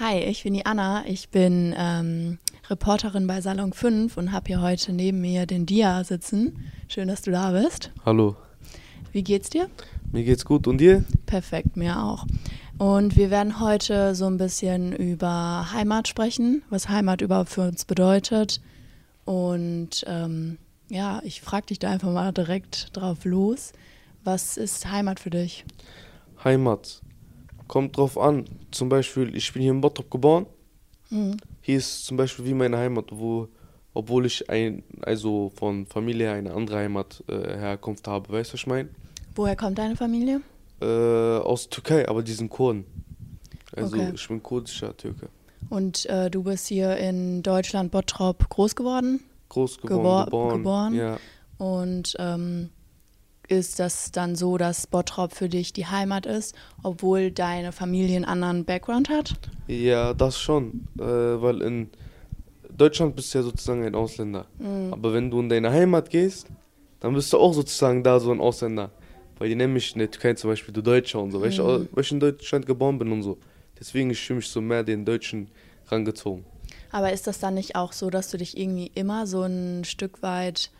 Hi, ich bin die Anna. Ich bin ähm, Reporterin bei Salon 5 und habe hier heute neben mir den Dia sitzen. Schön, dass du da bist. Hallo. Wie geht's dir? Mir geht's gut und dir? Perfekt, mir auch. Und wir werden heute so ein bisschen über Heimat sprechen, was Heimat überhaupt für uns bedeutet. Und ähm, ja, ich frage dich da einfach mal direkt drauf los. Was ist Heimat für dich? Heimat. Kommt drauf an. Zum Beispiel, ich bin hier in Bottrop geboren. Mhm. Hier ist zum Beispiel wie meine Heimat, wo, obwohl ich ein, also von Familie eine andere Heimat äh, Herkunft habe. Weißt du, was ich meine? Woher kommt deine Familie? Äh, aus Türkei, aber die sind Kurden. Also Okay. ich bin kurdischer Türke. Und äh, du bist hier in Deutschland, Bottrop, groß geworden. Groß Gebor- geworden, geboren. geboren? Ja. Und ähm, ist das dann so, dass Bottrop für dich die Heimat ist, obwohl deine Familie einen anderen Background hat? ja, das schon. Äh, weil in Deutschland bist du ja sozusagen ein Ausländer. Mhm. Aber wenn du in deine Heimat gehst, dann bist du auch sozusagen da so ein Ausländer. Weil die nennen mich in der Türkei zum Beispiel du Deutscher und so, weil, ich, Mhm. au- weil ich in Deutschland geboren bin und so. Deswegen ich fühle mich so mehr den Deutschen rangezogen. Aber ist das dann nicht auch so, dass du dich irgendwie immer so ein Stück weit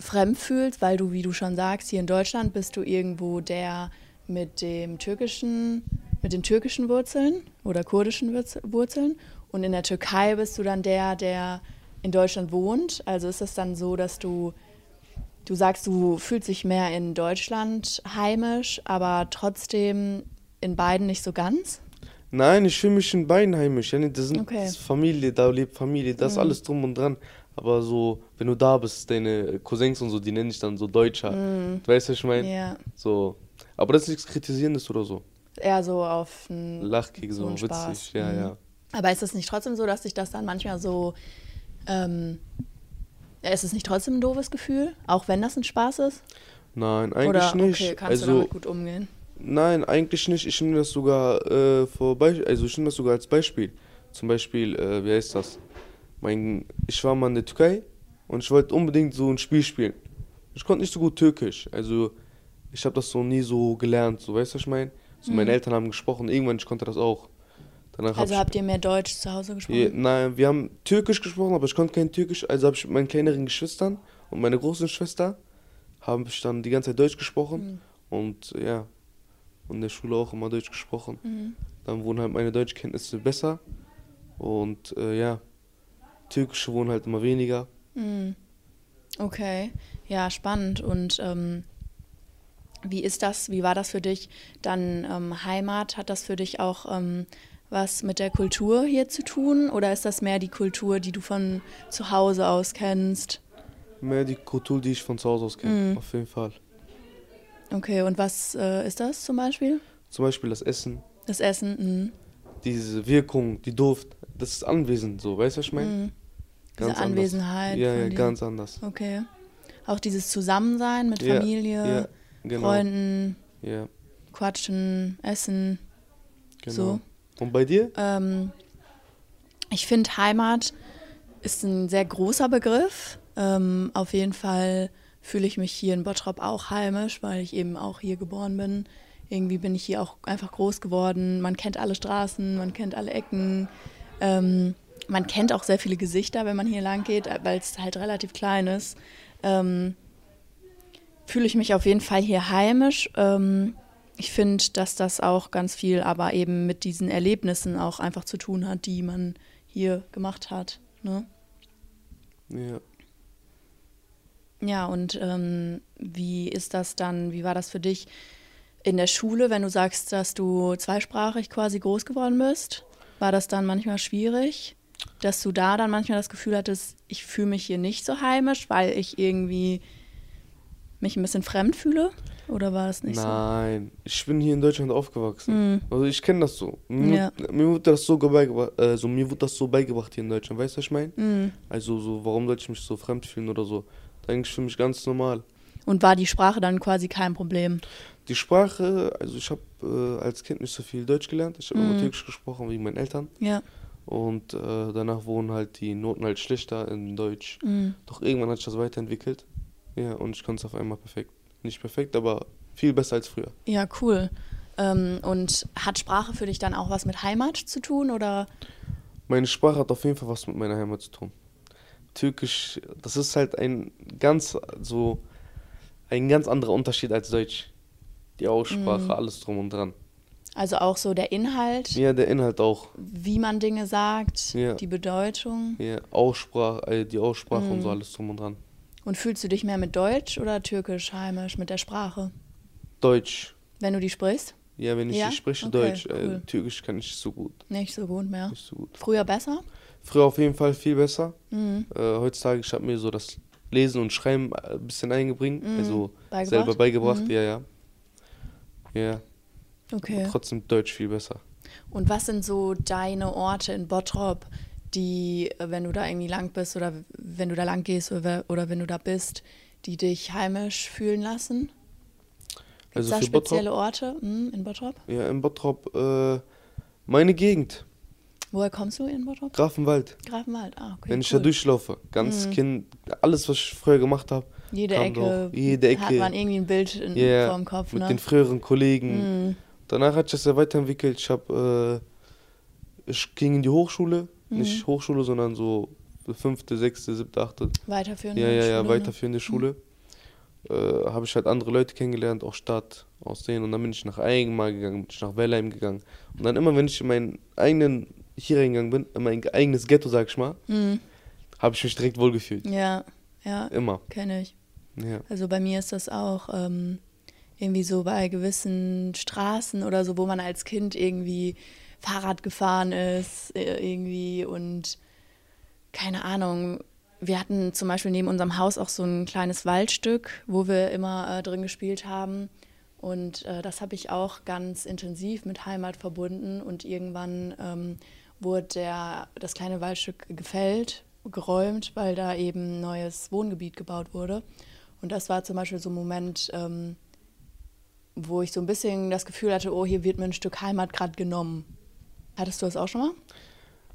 fremd fühlst, weil du, wie du schon sagst, hier in Deutschland bist du irgendwo der mit dem türkischen, mit den türkischen Wurzeln oder kurdischen Wurz- Wurzeln und in der Türkei bist du dann der, der in Deutschland wohnt. Also ist es dann so, dass du du sagst, du fühlst dich mehr in Deutschland heimisch, aber trotzdem in beiden nicht so ganz? Nein, ich fühle mich in beiden heimisch. Nee, das sind Okay. das ist Familie, da lebt Familie, das ist Mhm. alles drum und dran. Aber so, wenn du da bist, deine Cousins und so, die nennen dich dann so Deutscher. Mhm. Du weißt, was ich meine? Ja, So. Aber das ist nichts Kritisierendes oder so. eher so auf ein Lachkick, So so, ein witzig. Spaß. Ja, Mhm. ja. Aber ist es nicht trotzdem so, dass sich das dann manchmal so. Ähm, ja, ist es nicht trotzdem ein doofes Gefühl? Auch wenn das ein Spaß ist? Nein, eigentlich Oder nicht. okay, kannst du also, damit gut umgehen? Nein, eigentlich nicht. Ich nehme das sogar äh, vor Beisp also ich nehme das sogar als Beispiel. Zum Beispiel, äh, wie heißt das? Mein, ich war mal in der Türkei und ich wollte unbedingt so ein Spiel spielen. Ich konnte nicht so gut Türkisch. Also ich habe das so nie so gelernt, so weißt du, was ich meine? So, meine Mhm. Eltern haben gesprochen, irgendwann ich konnte das auch. Danach hab Also ich, habt ihr mehr Deutsch zu Hause gesprochen? Ja, nein, wir haben Türkisch gesprochen, aber ich konnte kein Türkisch. Also habe ich mit meinen kleineren Geschwistern und meiner großen Schwester habe ich dann die ganze Zeit Deutsch gesprochen. Mhm. Und ja, und in der Schule auch immer Deutsch gesprochen. Mhm. Dann wurden halt meine Deutschkenntnisse besser. Und äh, ja, Türkische wurden halt immer weniger. Mhm. Okay, ja, spannend. Und ähm, wie ist das, wie war das für dich? Dann ähm, Heimat, hat das für dich auch ähm, was mit der Kultur hier zu tun? Oder ist das mehr die Kultur, die du von zu Hause aus kennst? Mehr die Kultur, die ich von zu Hause aus kenne, Mhm. auf jeden Fall. Okay, und was äh, ist das zum Beispiel? Zum Beispiel das Essen, Das Essen? Mhm. diese Wirkung, die Duft, das ist anwesend, so, weißt du, was ich meine? Mhm. Diese anders. Anwesenheit. Ja, ja, ganz anders. Okay. Auch dieses Zusammensein mit Ja, Familie, Ja, genau. Freunden, Ja, Quatschen, Essen. genau. So. Und bei dir? Ähm, ich finde, Heimat ist ein sehr großer Begriff. Ähm, auf jeden Fall fühle ich mich hier in Bottrop auch heimisch, weil ich eben auch hier geboren bin. Irgendwie bin ich hier auch einfach groß geworden. Man kennt alle Straßen, man kennt alle Ecken. Ähm, man kennt auch sehr viele Gesichter, wenn man hier lang geht, weil es halt relativ klein ist. Ähm, fühle ich mich auf jeden Fall hier heimisch. Ähm, ich finde, dass das auch ganz viel aber eben mit diesen Erlebnissen auch einfach zu tun hat, die man hier gemacht hat. Ne? Ja. Ja, und ähm, wie ist das dann, wie war das für dich in der Schule, wenn du sagst, dass du zweisprachig quasi groß geworden bist? War das dann manchmal schwierig, dass du da dann manchmal das Gefühl hattest, ich fühle mich hier nicht so heimisch, weil ich irgendwie mich ein bisschen fremd fühle? Oder war das nicht Nein, ich bin hier in Deutschland aufgewachsen. so? Mhm. Also ich kenne das so. Mir, Ja. mir wurde das so beigebracht, äh, so, mir wurde das so beigebracht hier in Deutschland, weißt du, was ich meine? Mhm. Also so, warum sollte ich mich so fremd fühlen oder so? Eigentlich für mich ganz normal. Und war die Sprache dann quasi kein Problem? Die Sprache, also ich habe äh, als Kind nicht so viel Deutsch gelernt. Ich habe Mhm. immer Türkisch gesprochen wegen meinen Eltern. Ja. Und äh, danach wurden halt die Noten halt schlechter in Deutsch. Mhm. Doch irgendwann hat sich das weiterentwickelt. Ja, und ich konnte es auf einmal perfekt. Nicht perfekt, aber viel besser als früher. Ja, cool. Ähm, und hat Sprache für dich dann auch was mit Heimat zu tun oder? Meine Sprache hat auf jeden Fall was mit meiner Heimat zu tun. Türkisch, das ist halt ein ganz so ein ganz anderer Unterschied als Deutsch. Die Aussprache, Mhm. alles drum und dran. Also auch so der Inhalt, Ja, der Inhalt auch. wie man Dinge sagt, Ja. die Bedeutung. Ja, Aussprache, äh, die Aussprache und so Mhm. alles drum und dran. Und fühlst du dich mehr mit Deutsch oder Türkisch heimisch mit der Sprache, Deutsch. wenn du die sprichst? Ja, wenn ich, Ja? spreche Okay, Deutsch. Äh, cool. Türkisch kann ich nicht so gut. Nicht so gut mehr. Nicht so gut. Früher besser? Früher auf jeden Fall viel besser. Mhm. Äh, heutzutage, ich habe mir so das Lesen und Schreiben äh, ein bisschen eingebringt. Mhm. Also Beigebracht? selber beigebracht, Mhm. ja, ja. Ja, Okay. trotzdem Deutsch viel besser. Und was sind so deine Orte in Bottrop, die, äh, wenn du da irgendwie lang bist oder wenn du da lang gehst oder, oder wenn du da bist, die dich heimisch fühlen lassen? Gibt Also da für Bottrop? spezielle Orte hm, in Bottrop? Ja, in Bottrop, äh, meine Gegend, Woher kommst du in Bottrop? Grafenwald. Grafenwald. Ah, okay. Wenn ich cool. da durchlaufe, ganz Mhm. Kind, alles, was ich früher gemacht habe, Jede Ecke, doch. Jede hat Ecke. man irgendwie ein Bild in, Ja, vor dem Kopf. mit Ne? den früheren Kollegen. Mhm. Danach hat sich das ja weiterentwickelt. Ich habe, äh, ich ging in die Hochschule, Mhm. nicht Hochschule, sondern so fünfte, sechste, siebte, achte. Weiterführende Ja, ja, ja, Schule, ne? weiterführende Schule. Äh, habe ich halt andere Leute kennengelernt, auch Stadt, aus denen. Und dann bin ich nach Eigenmar gegangen, bin ich nach Wellheim gegangen. Und dann immer, wenn ich in meinen eigenen hier reingegangen bin, in mein eigenes Ghetto, sag ich mal, Mhm. habe ich mich direkt wohlgefühlt. Ja, ja, Immer. kenne ich. Ja. Also bei mir ist das auch ähm, irgendwie so bei gewissen Straßen oder so, wo man als Kind irgendwie Fahrrad gefahren ist, äh, irgendwie und keine Ahnung. Wir hatten zum Beispiel neben unserem Haus auch so ein kleines Waldstück, wo wir immer äh, drin gespielt haben. Und äh, das habe ich auch ganz intensiv mit Heimat verbunden. Und irgendwann ähm, wurde der, das kleine Waldstück gefällt, geräumt, weil da eben ein neues Wohngebiet gebaut wurde. Und das war zum Beispiel so ein Moment, ähm, wo ich so ein bisschen das Gefühl hatte, oh, hier wird mir ein Stück Heimat gerade genommen. Hattest du das auch schon mal?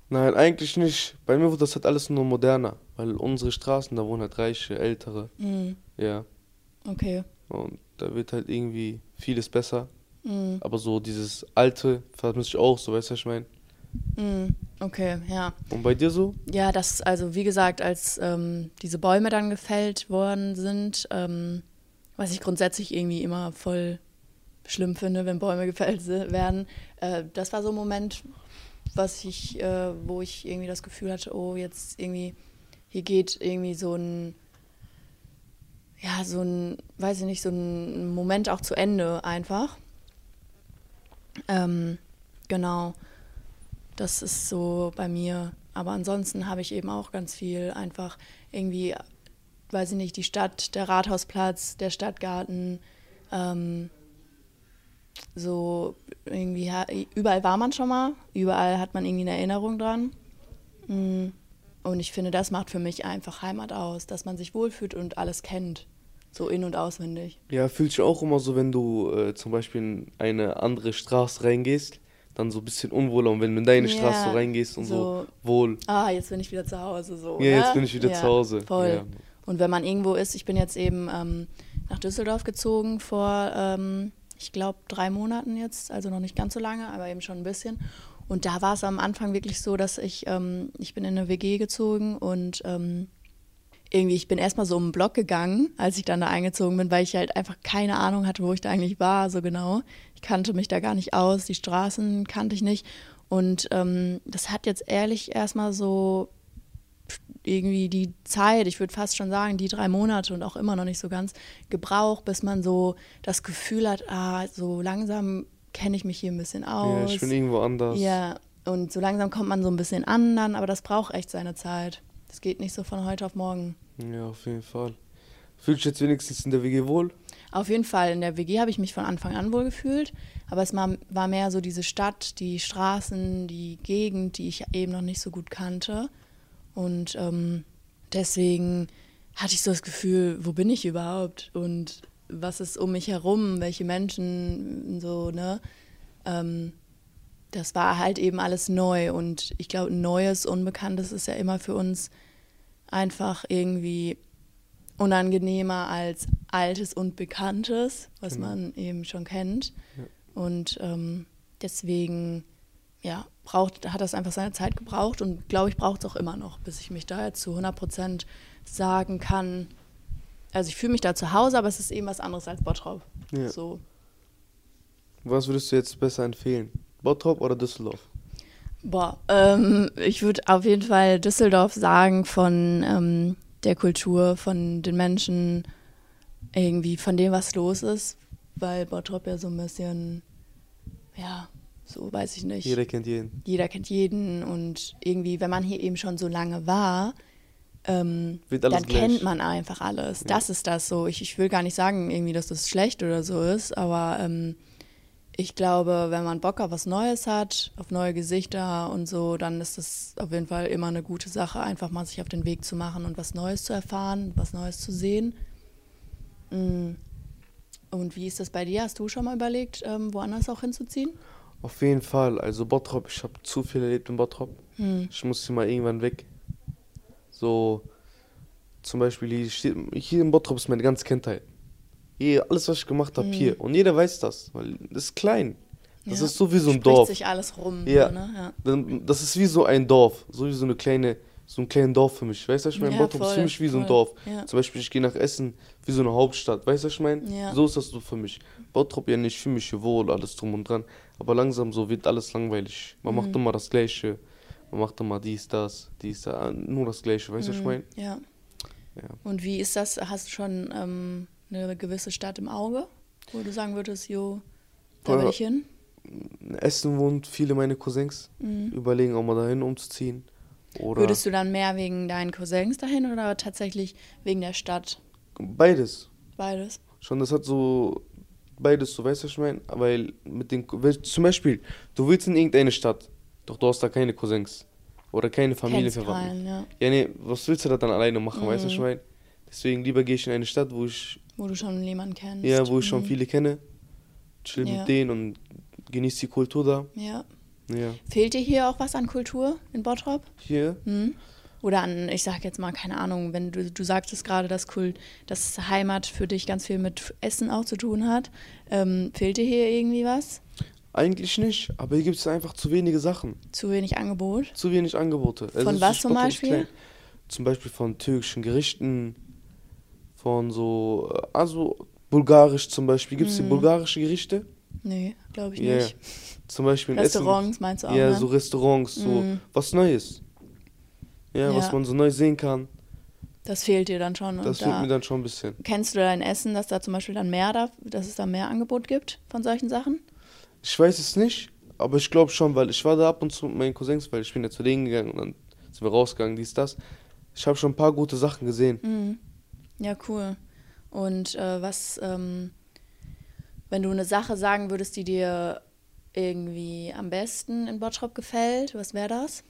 Nein, eigentlich nicht. Bei mir wird das halt alles nur moderner, weil unsere Straßen, da wohnen halt Reiche, Ältere. Mhm. Ja. Okay. Und da wird halt irgendwie vieles besser. Mhm. Aber so dieses Alte vermisse ich auch, so weißt du, was ich meine? Mhm. Okay, ja. Und bei dir so? Ja, das, also wie gesagt, als ähm, diese Bäume dann gefällt worden sind, ähm, was ich grundsätzlich irgendwie immer voll schlimm finde, wenn Bäume gefällt werden, äh, das war so ein Moment, was ich, äh, wo ich irgendwie das Gefühl hatte, oh, jetzt irgendwie, hier geht irgendwie so ein, ja, so ein, weiß ich nicht, so ein Moment auch zu Ende einfach. Ähm, genau. Das ist so bei mir. Aber ansonsten habe ich eben auch ganz viel einfach irgendwie, weiß ich nicht, die Stadt, der Rathausplatz, der Stadtgarten, ähm, so irgendwie, überall war man schon mal, überall hat man irgendwie eine Erinnerung dran. Mm. Und ich finde, das macht für mich einfach Heimat aus, dass man sich wohlfühlt und alles kennt, so in- und auswendig. Ja, fühlt sich auch immer so, wenn du äh, zum Beispiel in eine andere Straße reingehst, dann so ein bisschen unwohler. Und wenn du in deine Ja, Straße so reingehst und so, so- wohl. Ah, jetzt bin ich wieder zu Hause, so. Ja, jetzt ne? bin ich wieder Ja, zu Hause. Voll. Ja. Und wenn man irgendwo ist, ich bin jetzt eben ähm, nach Düsseldorf gezogen vor, ähm, ich glaube, drei Monaten jetzt, also noch nicht ganz so lange, aber eben schon ein bisschen. Und da war es am Anfang wirklich so, dass ich, ähm, ich bin in eine WG gezogen und ähm, irgendwie, ich bin erstmal so um den Block gegangen, als ich dann da eingezogen bin, weil ich halt einfach keine Ahnung hatte, wo ich da eigentlich war, so genau. Ich kannte mich da gar nicht aus, die Straßen kannte ich nicht. Und ähm, das hat jetzt ehrlich erstmal so irgendwie die Zeit, ich würde fast schon sagen, die drei Monate und auch immer noch nicht so ganz gebraucht, bis man so das Gefühl hat, ah, so langsam kenne ich mich hier ein bisschen aus. Ja, ich bin irgendwo anders. Ja, und so langsam kommt man so ein bisschen an dann, aber das braucht echt seine Zeit. Das geht nicht so von heute auf morgen. Ja, auf jeden Fall. Fühlst du dich jetzt wenigstens in der WG wohl? Auf jeden Fall, in der WG habe ich mich von Anfang an wohl gefühlt, aber es war, mehr so diese Stadt, die Straßen, die Gegend, die ich eben noch nicht so gut kannte. Und ähm, deswegen hatte ich so das Gefühl, wo bin ich überhaupt und was ist um mich herum, welche Menschen, so, ne? Ähm, das war halt eben alles neu und ich glaube, Neues, Unbekanntes ist ja immer für uns einfach irgendwie unangenehmer als Altes und Bekanntes, was Genau. man eben schon kennt. Und ähm, deswegen, ja, braucht, hat das einfach seine Zeit gebraucht und glaube ich, braucht es auch immer noch, bis ich mich da jetzt zu 100 Prozent sagen kann. Also ich fühle mich da zu Hause, aber es ist eben was anderes als Bottrop. Ja. So. Was würdest du jetzt besser empfehlen? Bottrop oder Düsseldorf? Boah, ähm, ich würde auf jeden Fall Düsseldorf sagen von ähm, der Kultur, von den Menschen, irgendwie von dem, was los ist, weil Bottrop ja so ein bisschen, ja, so weiß ich nicht. Jeder kennt jeden. Jeder kennt jeden und irgendwie, wenn man hier eben schon so lange war, ähm, dann gleich. kennt man einfach alles. Ja. Das ist das so. Ich, ich will gar nicht sagen, irgendwie, dass das schlecht oder so ist, aber ähm, ich glaube, wenn man Bock auf was Neues hat, auf neue Gesichter und so, dann ist das auf jeden Fall immer eine gute Sache, einfach mal sich auf den Weg zu machen und was Neues zu erfahren, was Neues zu sehen. Mm. Und wie ist das bei dir? Hast du schon mal überlegt, ähm, woanders auch hinzuziehen? Auf jeden Fall. Also Bottrop, ich habe zu viel erlebt in Bottrop. Hm. Ich muss hier mal irgendwann weg. So, zum Beispiel hier, hier in Bottrop ist meine ganze Kindheit. Hier, alles, was ich gemacht habe, Mhm. hier. Und jeder weiß das, weil das ist klein. Das Ja. ist so wie so ein Spricht Dorf. sich alles rum. Ja. So, ne? ja. Das ist wie so ein Dorf. So wie so eine kleine, so ein kleines Dorf für mich. Weißt du, was ich meine? Ja, Bottrop ist für voll, mich wie so ein voll. Dorf. Ja. Zum Beispiel, ich gehe nach Essen wie so eine Hauptstadt. Weißt du, was ich meine? Ja. So ist das so für mich. Bottrop ja nicht, ich fühle mich hier wohl, alles drum und dran. Aber langsam so wird alles langweilig. Man macht Mhm. immer das Gleiche. Man macht immer dies, das, dies, da. Nur das Gleiche. Weißt du, was ich Mhm. meine? Ja. Ja. Und wie ist das? Hast du schon ähm, eine gewisse Stadt im Auge, wo du sagen würdest, jo, da will ich hin? In Essen wohnt viele meine Cousins. Mhm. Überlegen auch mal dahin umzuziehen. Oder Würdest du dann mehr wegen deinen Cousins dahin oder tatsächlich wegen der Stadt? beides. Beides. Schon, das hat so beides, so weißt du, was ich meine? Weil mit den, weil zum Beispiel, du willst in irgendeine Stadt, doch du hast da keine Cousins oder keine Kennst Familienverwandten. keinen, ja. Ja, nee, was willst du da dann alleine machen, weißt du, was ich Mhm. meine? Deswegen lieber gehe ich in eine Stadt, wo ich, Wo du schon jemanden kennst. ja, wo ich schon Mhm. viele kenne, chill Ja. mit denen und genieße die Kultur da. Ja. Ja. Fehlt dir hier auch was an Kultur in Bottrop? Hier, Hm? Oder an, ich sag jetzt mal, keine Ahnung, wenn du, du sagtest gerade, dass, Kult, dass Heimat für dich ganz viel mit Essen auch zu tun hat. Ähm, fehlt dir hier irgendwie was? eigentlich nicht, aber hier gibt es einfach zu wenige Sachen, Zu wenig Angebot? zu wenig Angebote. Also Von es was zum Beispiel? klein. Zum Beispiel von türkischen Gerichten, von so, äh, also bulgarisch zum Beispiel. Gibt es hier Mhm. bulgarische Gerichte? Nee, glaube ich Ja, nicht. Zum Beispiel Restaurants meinst du auch, Essen. Ja, ne? so Restaurants, so Mhm. was Neues. Ja, was Ja. man so neu sehen kann. Das fehlt dir dann schon. Das und fehlt da, mir dann schon ein bisschen. kennst du dein Essen, dass da zum Beispiel dann mehr, da, dass es da mehr Angebot gibt von solchen Sachen? Ich weiß es nicht, aber ich glaube schon, weil ich war da ab und zu mit meinen Cousins, weil ich bin ja zu denen gegangen und dann sind wir rausgegangen, dies, das. Ich habe schon ein paar gute Sachen gesehen. Mhm. Ja, cool. Und äh, was, ähm, wenn du eine Sache sagen würdest, die dir irgendwie am besten in Bottrop gefällt, was wäre das?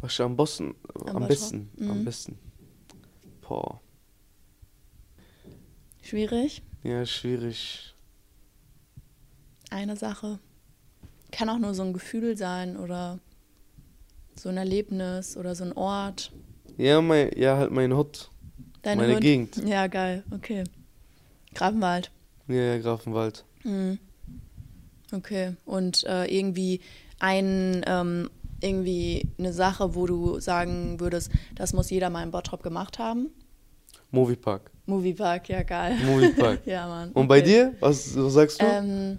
Was am, Bossen, Am am, besten, am Mhm. besten. Boah, Schwierig? ja, schwierig. Eine Sache. Kann auch nur so ein Gefühl sein oder so ein Erlebnis oder so ein Ort. Ja, mein, ja, halt mein Hot, Deine meine Hund? Gegend. Ja, geil. Okay. Grafenwald. Ja, ja, Grafenwald. Mhm. Okay. Und äh, irgendwie ein, ähm, irgendwie eine Sache, wo du sagen würdest, das muss jeder mal in Bottrop gemacht haben? Moviepark. Moviepark, ja geil. Moviepark. ja, Mann. Und bei okay. dir? Was, was sagst du? Ähm,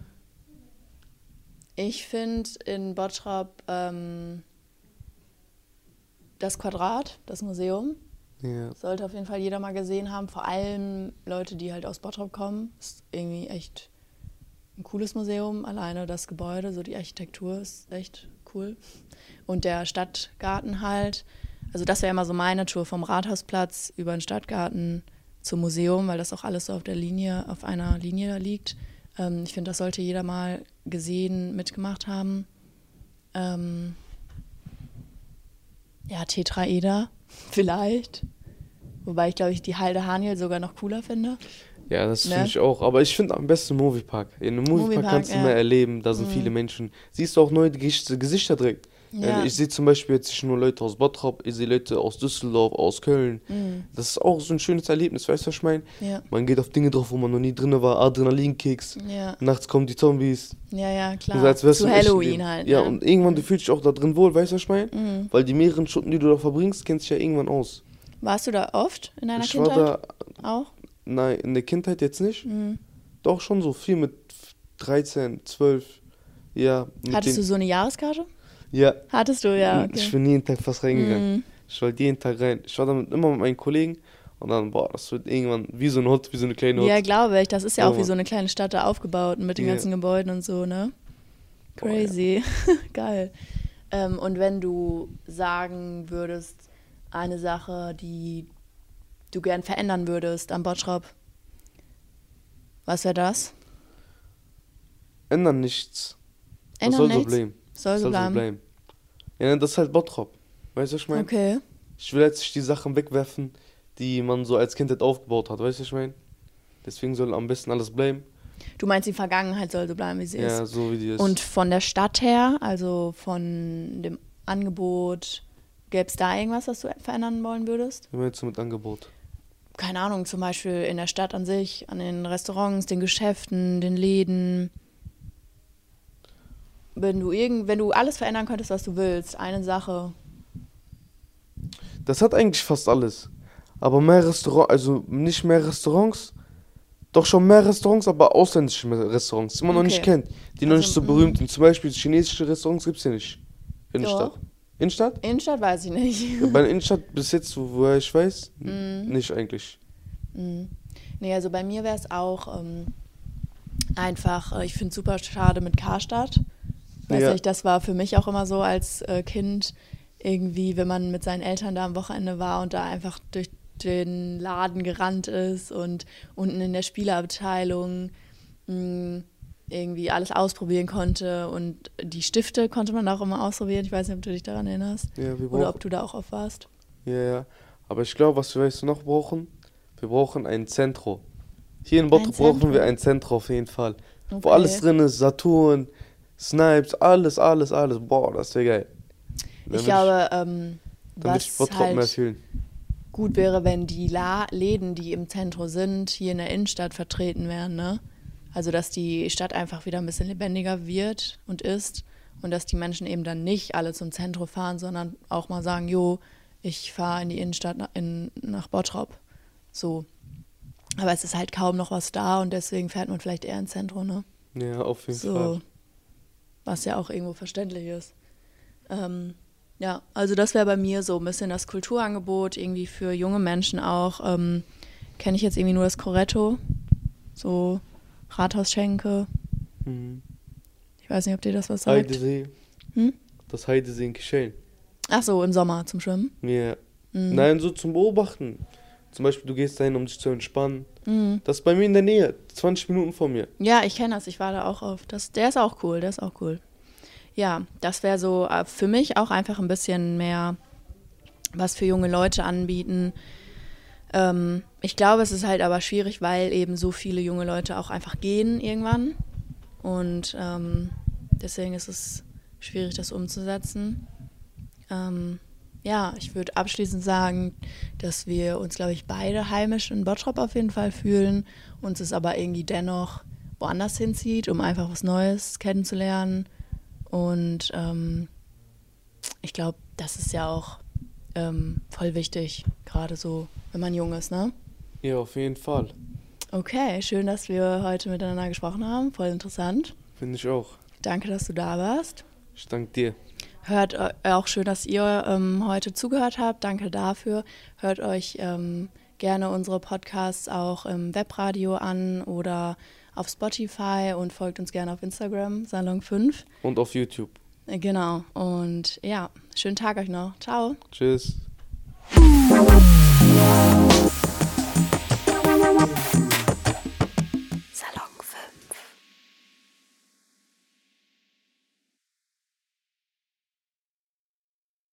ich finde in Bottrop ähm, das Quadrat, das Museum, ja. sollte auf jeden Fall jeder mal gesehen haben. Vor allem Leute, die halt aus Bottrop kommen. Ist irgendwie echt ein cooles Museum. Alleine das Gebäude, so die Architektur ist echt cool. Und der Stadtgarten halt. Also das wäre immer so meine Tour vom Rathausplatz über den Stadtgarten zum Museum, weil das auch alles so auf der Linie, auf einer Linie liegt. Ähm, ich finde, das sollte jeder mal gesehen, mitgemacht haben. Ähm, ja, Tetraeder vielleicht. Wobei ich, glaube ich, die Halde Haniel sogar noch cooler finde. Ja, das Ne? finde ich auch. Aber ich finde am besten Moviepark. In einem Moviepark Moviepark, kannst du ja. mehr erleben. Da sind Mhm. viele Menschen. Siehst du auch neue Gesicht- Gesichter direkt. Ja. Äh, Ich sehe zum Beispiel jetzt nicht nur Leute aus Bottrop, ich sehe Leute aus Düsseldorf, aus Köln. Mhm. Das ist auch so ein schönes Erlebnis, weißt du, was ich meine? Ja, Man geht auf Dinge drauf, wo man noch nie drin war, Adrenalinkicks. ja, Nachts kommen die Zombies. ja, ja, klar. als Zu Halloween halt. Ja, ne? und irgendwann, du fühlst dich auch da drin wohl, weißt du, was ich meine? Mhm. Weil die mehreren Stunden, die du da verbringst, kennst du ja irgendwann aus. Warst du da oft in deiner ich Kindheit? war da, auch? nein, in der Kindheit jetzt nicht. Mhm. Doch schon so viel mit 13, 12. Ja. Hattest du so eine Jahreskarte? Ja. Hattest du, ja. Ich Okay. bin jeden Tag fast reingegangen. Mhm. Ich wollte jeden Tag rein. Ich war damit immer mit meinen Kollegen und dann, boah, das wird irgendwann wie so ein Hut, wie so eine kleine Hut. Ja, glaube ich. Das ist ja Ja, auch wie so eine kleine Stadt da aufgebaut mit den Ja. ganzen Gebäuden und so, ne? Boah, ja. Crazy. Geil. Ähm, und wenn du sagen würdest, eine Sache, die du gern verändern würdest am Bottrop, was wäre das? Ändern nichts. Das Ändern soll so bleiben. So bleiben. Ja, das ist halt Bottrop. Weißt du, was ich meine? Okay. Ich will jetzt nicht die Sachen wegwerfen, die man so als Kindheit aufgebaut hat. Weißt du, was ich meine? Deswegen soll am besten alles bleiben. Du meinst, die Vergangenheit soll so bleiben, wie sie Ja, ist. so wie die ist. Und von der Stadt her, also von dem Angebot, gäbe es da irgendwas, was du verändern wollen würdest? Wie meinst du mit Angebot? keine Ahnung, zum Beispiel in der Stadt an sich, an den Restaurants, den Geschäften, den Läden. Wenn du irgend, wenn du alles verändern könntest, was du willst, eine Sache. Das hat eigentlich fast alles. Aber mehr Restaurants, also nicht mehr Restaurants, doch schon mehr Restaurants, aber ausländische Restaurants, die man noch nicht Okay. kennt, die noch Also, nicht so mm. berühmt sind. Zum Beispiel chinesische Restaurants gibt es hier nicht. Innenstadt. Doch. Innenstadt? Innenstadt weiß ich nicht. Bei der Innenstadt bis jetzt, wo- woher ich weiß, Mm. nicht eigentlich. Mhm. Nee, also bei mir wäre es auch ähm, einfach, äh, ich finde es super schade mit Karstadt. Weiß Ja. nicht, das war für mich auch immer so als äh, Kind irgendwie, wenn man mit seinen Eltern da am Wochenende war und da einfach durch den Laden gerannt ist und unten in der Spieleabteilung mh, irgendwie alles ausprobieren konnte und die Stifte konnte man auch immer ausprobieren. Ich weiß nicht, ob du dich daran erinnerst Ja, oder ob du da auch oft warst. Ja, ja. Aber ich glaube, was wir jetzt noch brauchen, wir brauchen ein Zentro. Hier in Bottrop brauchen wir ein Zentro auf jeden Fall. Wo Okay. alles drin ist, Saturn, Snipes, alles, alles, alles. Boah, das wäre geil. Dann Ich glaube, ähm, dann würd ich was mehr halt fühlen. gut wäre, wenn die La Läden, die im Zentrum sind, hier in der Innenstadt vertreten wären, ne? Also, dass die Stadt einfach wieder ein bisschen lebendiger wird und ist und dass die Menschen eben dann nicht alle zum Zentrum fahren, sondern auch mal sagen, jo, ich fahre in die Innenstadt nach, in, nach Bottrop. So. Aber es ist halt kaum noch was da und deswegen fährt man vielleicht eher ins Zentrum, ne? Ja, auf jeden So. Fall. Was ja auch irgendwo verständlich ist. Ähm, ja, also das wäre bei mir so ein bisschen das Kulturangebot, irgendwie für junge Menschen auch. Ähm, Kenne ich jetzt irgendwie nur das Coretto, so Rathausschenke. Mhm. Ich weiß nicht, ob dir das was sagt. Heidesee. Hm? Das Heidesee in Kischeln. Ach so, im Sommer zum Schwimmen. Ja. Mhm. Nein, so zum Beobachten. Zum Beispiel, du gehst dahin, um dich zu entspannen. Mhm. Das ist bei mir in der Nähe, 20 Minuten von mir. Ja, ich kenne das. Ich war da auch oft. Das, der ist auch cool. Der ist auch cool. Ja, das wäre so äh, für mich auch einfach ein bisschen mehr was für junge Leute anbieten. Ähm, ich glaube, es ist halt aber schwierig, weil eben so viele junge Leute auch einfach gehen irgendwann. Und ähm, deswegen ist es schwierig, das umzusetzen. Ähm, ja, ich würde abschließend sagen, dass wir uns, glaube ich, beide heimisch in Bottrop auf jeden Fall fühlen, uns es aber irgendwie dennoch woanders hinzieht, um einfach was Neues kennenzulernen. Und ähm, ich glaube, das ist ja auch ähm, voll wichtig, gerade so, wenn man jung ist, ne? Ja, auf jeden Fall. Okay, schön, dass wir heute miteinander gesprochen haben. Voll interessant. Finde ich auch. Danke, dass du da warst. Ich danke dir. Hört äh, auch schön, dass ihr ähm, heute zugehört habt. Danke dafür. Hört euch ähm, gerne unsere Podcasts auch im Webradio an oder auf Spotify und folgt uns gerne auf Instagram, Salon 5. Und auf YouTube. Äh, Genau. Und ja, schönen Tag euch noch. Ciao. Tschüss.